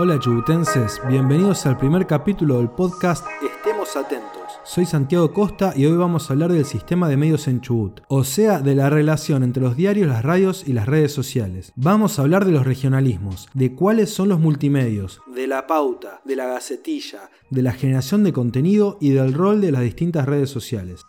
Hola chubutenses, bienvenidos al primer capítulo del podcast Estemos Atentos. Soy Santiago Costa y hoy vamos a hablar del sistema de medios en Chubut, o sea, de la relación entre los diarios, las radios y las redes sociales. Vamos a hablar de los regionalismos, de cuáles son los multimedios, de la pauta, de la gacetilla, de la generación de contenido y del rol de las distintas redes sociales.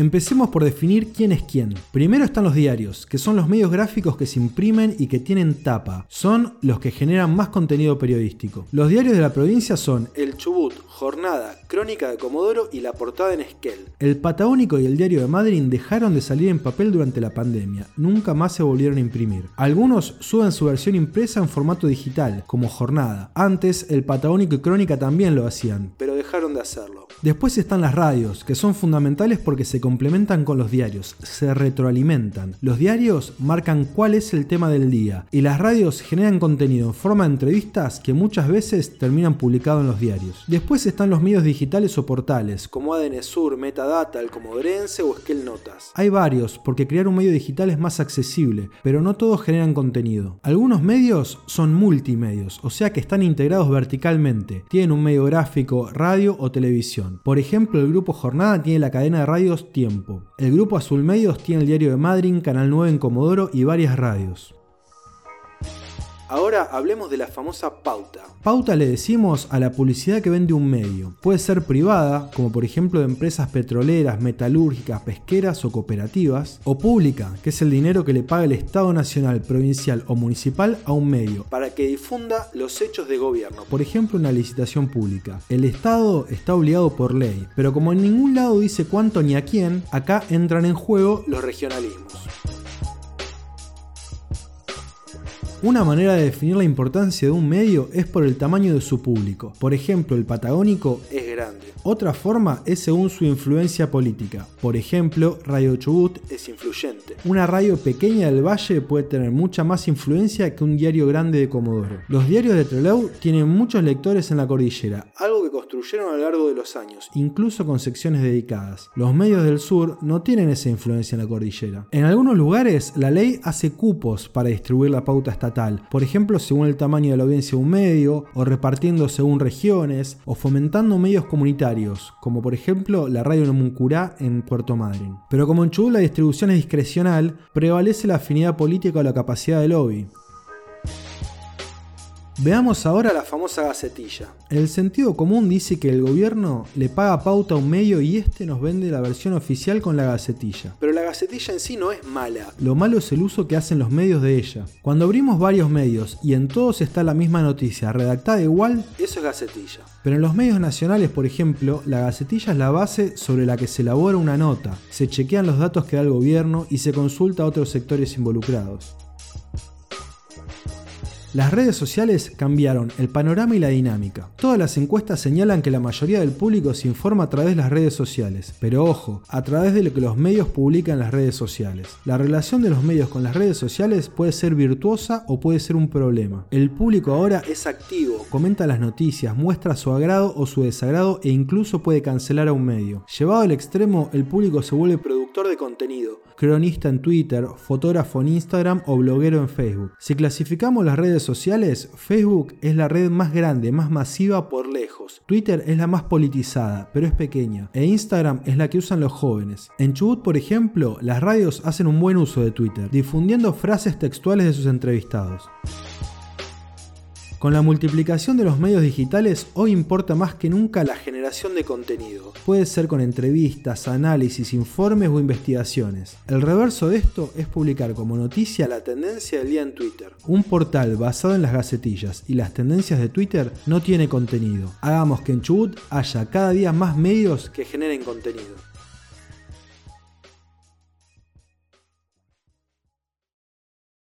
Empecemos por definir quién es quién. Primero están los diarios, que son los medios gráficos que se imprimen y que tienen tapa. Son los que generan más contenido periodístico. Los diarios de la provincia son El Chubut, Jornada, Crónica de Comodoro y La Portada en Esquel. El Patagónico y el Diario de Madrid dejaron de salir en papel durante la pandemia. Nunca más se volvieron a imprimir. Algunos suben su versión impresa en formato digital, como Jornada. Antes, el Patagónico y Crónica también lo hacían, pero de hacerlo. Después están las radios, que son fundamentales porque se complementan con los diarios, se retroalimentan. Los diarios marcan cuál es el tema del día y las radios generan contenido en forma de entrevistas que muchas veces terminan publicado en los diarios. Después están los medios digitales o portales, como ADN Sur, Metadata, el Comodorense o Esquel Notas. Hay varios, porque crear un medio digital es más accesible, pero no todos generan contenido. Algunos medios son multimedios, o sea que están integrados verticalmente. Tienen un medio gráfico, radio televisión. Por ejemplo, el grupo Jornada tiene la cadena de radios Tiempo. El grupo Azul Medios tiene el diario de Madrid, Canal 9 en Comodoro y varias radios. Ahora hablemos de la famosa pauta. Pauta le decimos a la publicidad que vende un medio. Puede ser privada, como por ejemplo de empresas petroleras, metalúrgicas, pesqueras o cooperativas, o pública, que es el dinero que le paga el Estado nacional, provincial o municipal a un medio para que difunda los hechos de gobierno, por ejemplo una licitación pública. El Estado está obligado por ley, pero como en ningún lado dice cuánto ni a quién, acá entran en juego los regionalismos. Una manera de definir la importancia de un medio es por el tamaño de su público. Por ejemplo, el patagónico es grande. Otra forma es según su influencia política. Por ejemplo, Radio Chubut es influyente. Una radio pequeña del valle puede tener mucha más influencia que un diario grande de Comodoro. Los diarios de Trelew tienen muchos lectores en la cordillera, algo que construyeron a lo largo de los años, incluso con secciones dedicadas. Los medios del sur no tienen esa influencia en la cordillera. En algunos lugares, la ley hace cupos para distribuir la pauta estatal por ejemplo según el tamaño de la audiencia de un medio, o repartiendo según regiones, o fomentando medios comunitarios, como por ejemplo la radio Nomuncurá en Puerto Madryn. Pero como en Chubut la distribución es discrecional, prevalece la afinidad política o la capacidad de lobby. Veamos ahora la famosa gacetilla. El sentido común dice que el gobierno le paga pauta a un medio y este nos vende la versión oficial con la gacetilla. Pero la gacetilla en sí no es mala. Lo malo es el uso que hacen los medios de ella. Cuando abrimos varios medios y en todos está la misma noticia redactada igual, eso es gacetilla. Pero en los medios nacionales, por ejemplo, la gacetilla es la base sobre la que se elabora una nota, se chequean los datos que da el gobierno y se consulta a otros sectores involucrados. Las redes sociales cambiaron el panorama y la dinámica. Todas las encuestas señalan que la mayoría del público se informa a través de las redes sociales, pero ojo, a través de lo que los medios publican en las redes sociales. La relación de los medios con las redes sociales puede ser virtuosa o puede ser un problema. El público ahora es activo, comenta las noticias, muestra su agrado o su desagrado e incluso puede cancelar a un medio. Llevado al extremo, el público se vuelve productor de contenido, cronista en Twitter, fotógrafo en Instagram o bloguero en Facebook. Si clasificamos las sociales, Facebook es la red más grande, más masiva por lejos. Twitter es la más politizada, pero es pequeña. E Instagram es la que usan los jóvenes. En Chubut, por ejemplo, las radios hacen un buen uso de Twitter, difundiendo frases textuales de sus entrevistados. Con la multiplicación de los medios digitales, hoy importa más que nunca la generación de contenido. Puede ser con entrevistas, análisis, informes o investigaciones. El reverso de esto es publicar como noticia la tendencia del día en Twitter. Un portal basado en las gacetillas y las tendencias de Twitter no tiene contenido. Hagamos que en Chubut haya cada día más medios que generen contenido.